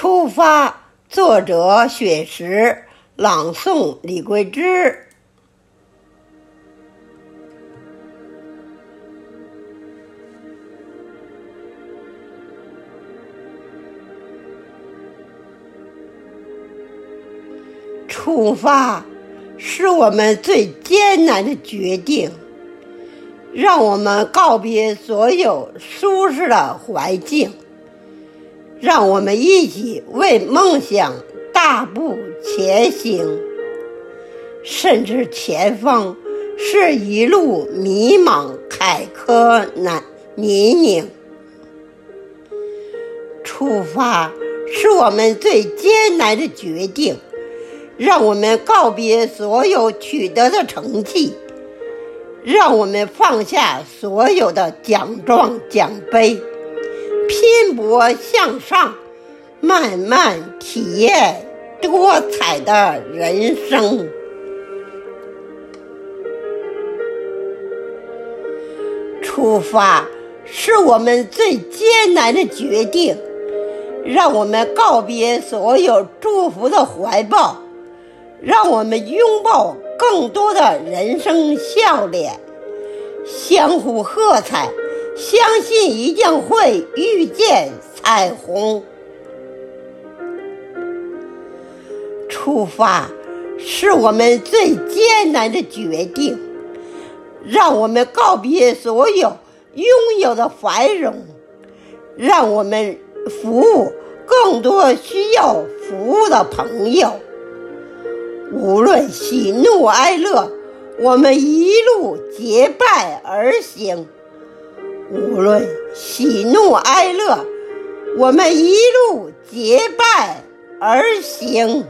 出发，作者雪石，朗诵李桂枝。出发是我们最艰难的决定，让我们告别所有舒适的环境。让我们一起为梦想大步前行，甚至前方是一路迷茫、坎坷、难泥泞。出发是我们最艰难的决定，让我们告别所有取得的成绩，让我们放下所有的奖状奖杯。拼搏向上，慢慢体验多彩的人生。出发是我们最艰难的决定，让我们告别所有祝福的怀抱，让我们拥抱更多的人生笑脸，相互喝彩。相信一定会遇见彩虹。出发是我们最艰难的决定，让我们告别所有拥有的繁荣，让我们服务更多需要服务的朋友。无论喜怒哀乐，我们一路结伴而行。无论喜怒哀乐，我们一路结伴而行。